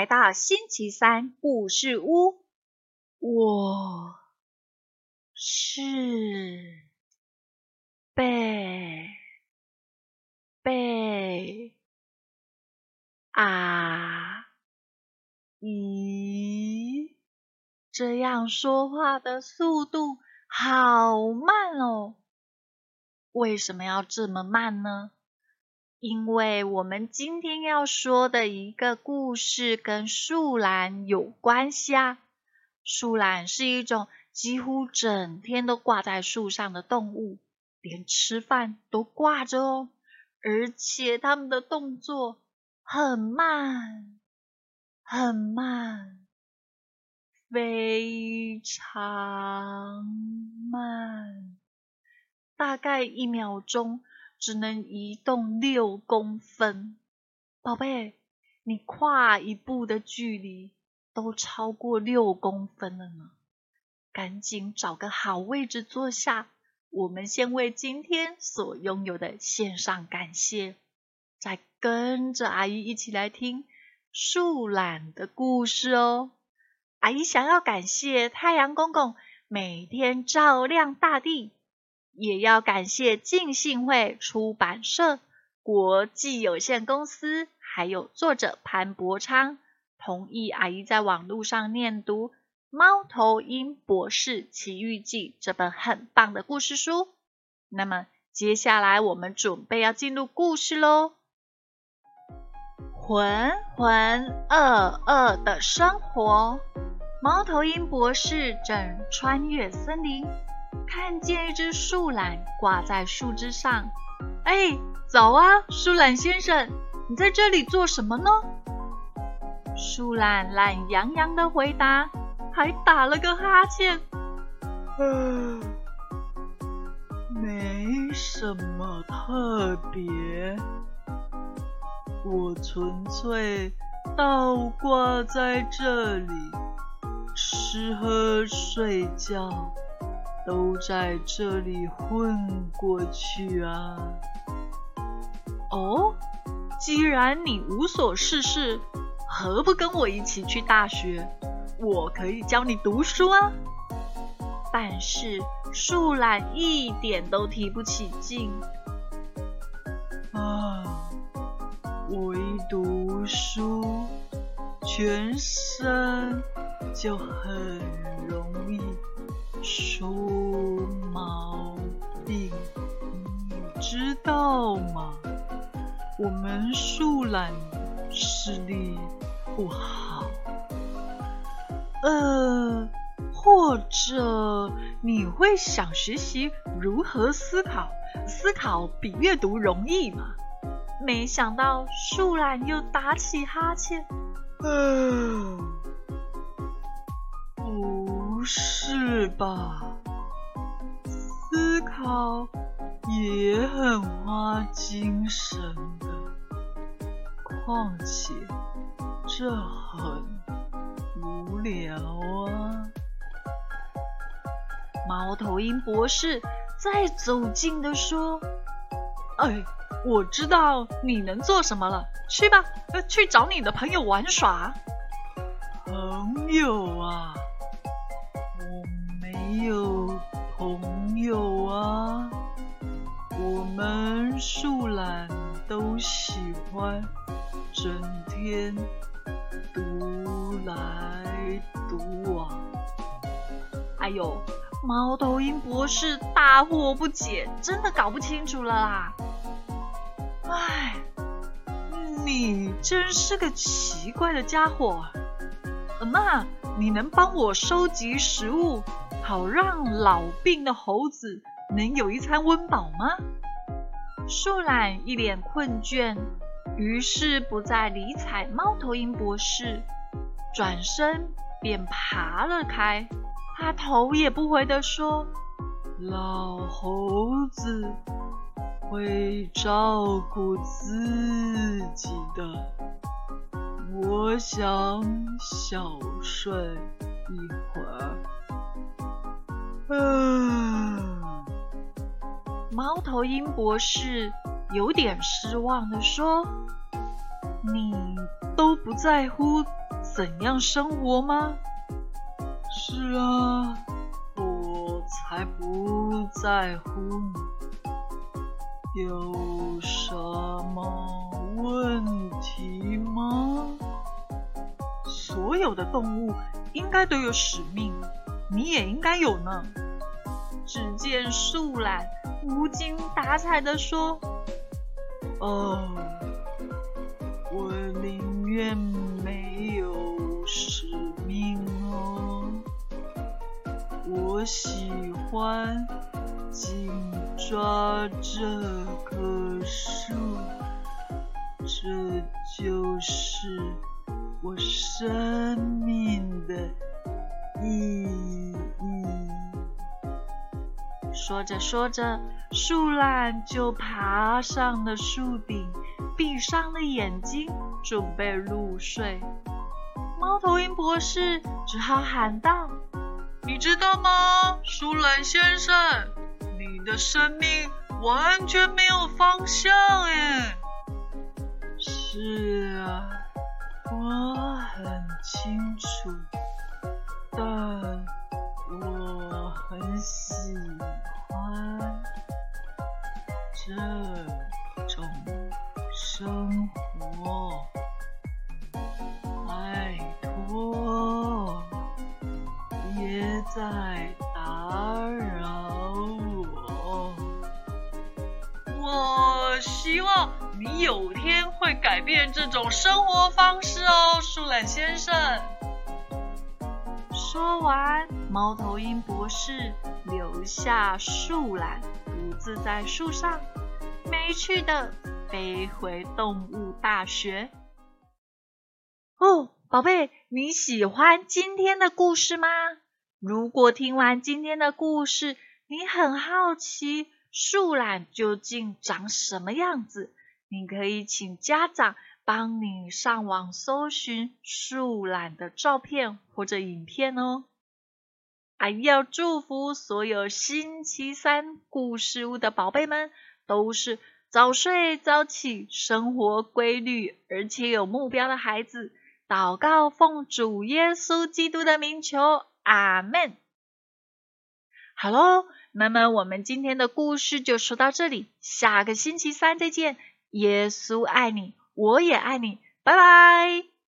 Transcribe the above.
来到星期三故事屋。我是贝贝啊！咦，这样说话的速度好慢哦。为什么要这么慢呢？因为我们今天要说的一个故事跟树懒有关系啊。树懒是一种几乎整天都挂在树上的动物，连吃饭都挂着哦。而且它们的动作很慢，很慢，非常慢，大概一秒钟。只能移动六公分，宝贝，你跨一步的距离都超过六公分了呢。赶紧找个好位置坐下，我们先为今天所拥有的献上感谢，再跟着阿姨一起来听树懒的故事哦。阿姨想要感谢太阳公公每天照亮大地。也要感谢浸信会出版社国际有限公司，还有作者潘伯昌同意阿姨在网络上念读《猫头鹰博士奇遇记》这本很棒的故事书。那么接下来我们准备要进入故事喽。浑浑噩噩的生活，猫头鹰博士正穿越森林。看见一只树懒挂在树枝上，哎，早啊，树懒先生，你在这里做什么呢？树懒懒洋洋的回答，还打了个哈欠。嗯，没什么特别，我纯粹倒挂在这里，吃喝睡觉。都在这里混过去啊！哦，既然你无所事事，何不跟我一起去大学？我可以教你读书啊！但是树懒一点都提不起劲啊！我一读书，全身就很容易。出毛病，你知道吗？我们树懒视力不好，呃，或者你会想学习如何思考？思考比阅读容易吗？没想到树懒又打起哈欠，嗯。不是吧？思考也很花精神的，况且这很无聊啊！猫头鹰博士再走近的说：“哎，我知道你能做什么了，去吧，去找你的朋友玩耍。”朋友啊！有啊！我们树懒都喜欢整天独来独往。哎呦，猫头鹰博士大惑不解，真的搞不清楚了啦！哎，你真是个奇怪的家伙。那你能帮我收集食物？好让老病的猴子能有一餐温饱吗？树懒一脸困倦，于是不再理睬猫头鹰博士，转身便爬了开。他头也不回地说：“老猴子会照顾自己的，我想小睡一会儿。”嗯，猫头鹰博士有点失望的说：“你都不在乎怎样生活吗？是啊，我才不在乎呢。有什么问题吗？所有的动物应该都有使命，你也应该有呢。只见树懒无精打采的说：“哦，我宁愿没有使命哦。我喜欢紧抓这棵树，这就是我生命的意义。”说着说着，树懒就爬上了树顶，闭上了眼睛，准备入睡。猫头鹰博士只好喊道：“你知道吗，树懒先生，你的生命完全没有方向哎。”“是啊，我很清楚，有天会改变这种生活方式哦，树懒先生。说完，猫头鹰博士留下树懒，独自在树上。没趣的飞回动物大学。哦，宝贝，你喜欢今天的故事吗？如果听完今天的故事，你很好奇树懒究竟长什么样子，你可以请家长帮你上网搜寻树懒的照片或者影片哦。还要祝福所有星期三故事屋的宝贝们。都是早睡早起、生活规律而且有目标的孩子。祷告奉主耶稣基督的名求，阿门。好喽，那么我们今天的故事就说到这里，下个星期三再见。耶稣爱你，我也爱你，拜拜。